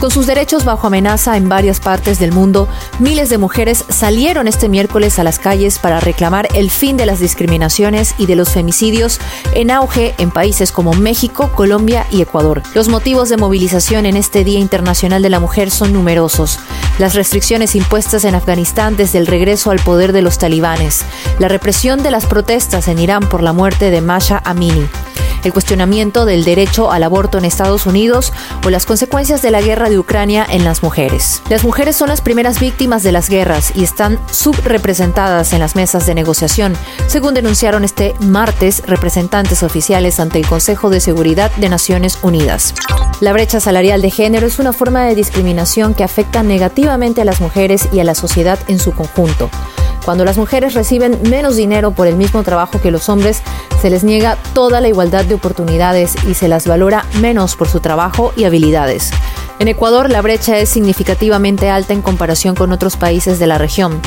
Con sus derechos bajo amenaza en varias partes del mundo, miles de mujeres salieron este miércoles a las calles para reclamar el fin de las discriminaciones y de los femicidios en auge en países como México, Colombia y Ecuador. Los motivos de movilización en este Día Internacional de la Mujer son numerosos. Las restricciones impuestas en Afganistán desde el regreso al poder de los talibanes, la represión de las protestas en Irán por la muerte de Masha Amini, el cuestionamiento del derecho al aborto en Estados Unidos o las consecuencias de la guerra de Ucrania en las mujeres. Las mujeres son las primeras víctimas de las guerras y están subrepresentadas en las mesas de negociación, según denunciaron este martes representantes oficiales ante el Consejo de Seguridad de Naciones Unidas. La brecha salarial de género es una forma de discriminación que afecta negativamente a las mujeres y a la sociedad en su conjunto. Cuando las mujeres reciben menos dinero por el mismo trabajo que los hombres, se les niega toda la igualdad de oportunidades y se las valora menos por su trabajo y habilidades. En Ecuador la brecha es significativamente alta en comparación con otros países de la región.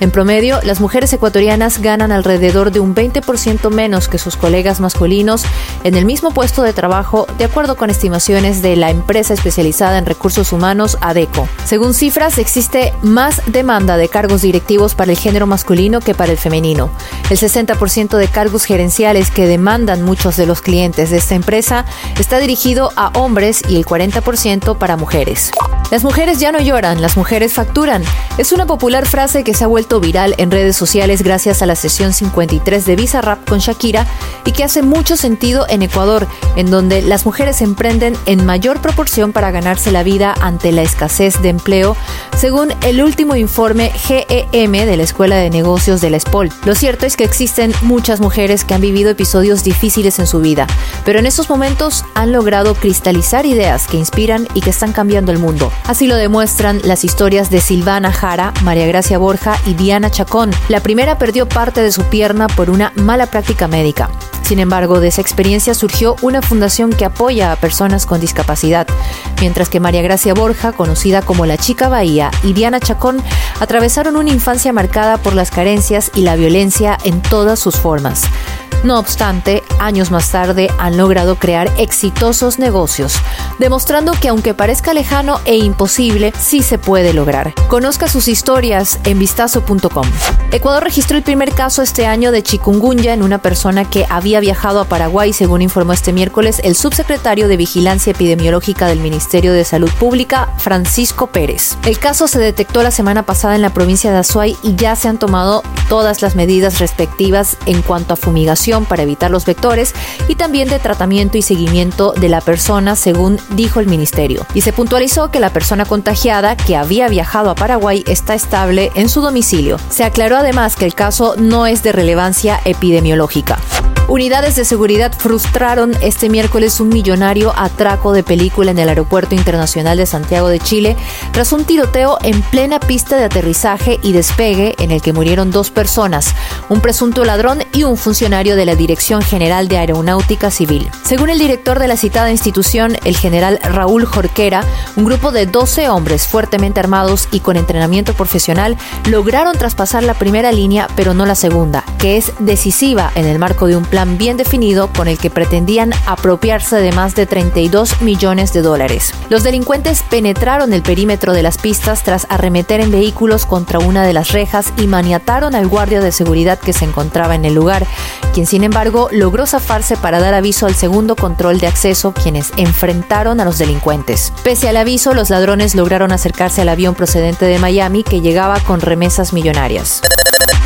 En promedio, las mujeres ecuatorianas ganan alrededor de un 20% menos que sus colegas masculinos en el mismo puesto de trabajo, de acuerdo con estimaciones de la empresa especializada en recursos humanos ADECO. Según cifras, existe más demanda de cargos directivos para el género masculino que para el femenino. El 60% de cargos gerenciales que demandan muchos de los clientes de esta empresa está dirigido a hombres y el 40% para mujeres. Las mujeres ya no lloran, las mujeres facturan. Es una popular frase que se ha vuelto viral en redes sociales gracias a la sesión 53 de Visa Rap con Shakira y que hace mucho sentido en Ecuador, en donde las mujeres emprenden en mayor proporción para ganarse la vida ante la escasez de empleo, según el último informe GEM de la Escuela de Negocios de la SPOL. Lo cierto es que existen muchas mujeres que han vivido episodios difíciles en su vida, pero en esos momentos han logrado cristalizar ideas que inspiran y que están cambiando el mundo. Así lo demuestran las historias de Silvana Jara, María Gracia Borja y Diana Chacón. La primera perdió parte de su pierna por una mala práctica médica. Sin embargo, de esa experiencia surgió una fundación que apoya a personas con discapacidad, mientras que María Gracia Borja, conocida como la Chica Bahía, y Diana Chacón atravesaron una infancia marcada por las carencias y la violencia en todas sus formas. No obstante, años más tarde han logrado crear exitosos negocios, demostrando que aunque parezca lejano e imposible, sí se puede lograr. Conozca sus historias en vistazo.com. Ecuador registró el primer caso este año de chikungunya en una persona que había viajado a Paraguay, según informó este miércoles el subsecretario de Vigilancia Epidemiológica del Ministerio de Salud Pública, Francisco Pérez. El caso se detectó la semana pasada en la provincia de Azuay y ya se han tomado todas las medidas respectivas en cuanto a fumigación para evitar los vectores y también de tratamiento y seguimiento de la persona, según dijo el ministerio. Y se puntualizó que la persona contagiada que había viajado a Paraguay está estable en su domicilio. Se aclaró además que el caso no es de relevancia epidemiológica. Unidades de seguridad frustraron este miércoles un millonario atraco de película en el Aeropuerto Internacional de Santiago de Chile tras un tiroteo en plena pista de aterrizaje y despegue en el que murieron dos personas, un presunto ladrón y un funcionario de la Dirección General de Aeronáutica Civil. Según el director de la citada institución, el general Raúl Jorquera, un grupo de 12 hombres fuertemente armados y con entrenamiento profesional lograron traspasar la primera línea pero no la segunda, que es decisiva en el marco de un bien definido con el que pretendían apropiarse de más de 32 millones de dólares. Los delincuentes penetraron el perímetro de las pistas tras arremeter en vehículos contra una de las rejas y maniataron al guardia de seguridad que se encontraba en el lugar, quien sin embargo logró zafarse para dar aviso al segundo control de acceso, quienes enfrentaron a los delincuentes. Pese al aviso, los ladrones lograron acercarse al avión procedente de Miami que llegaba con remesas millonarias.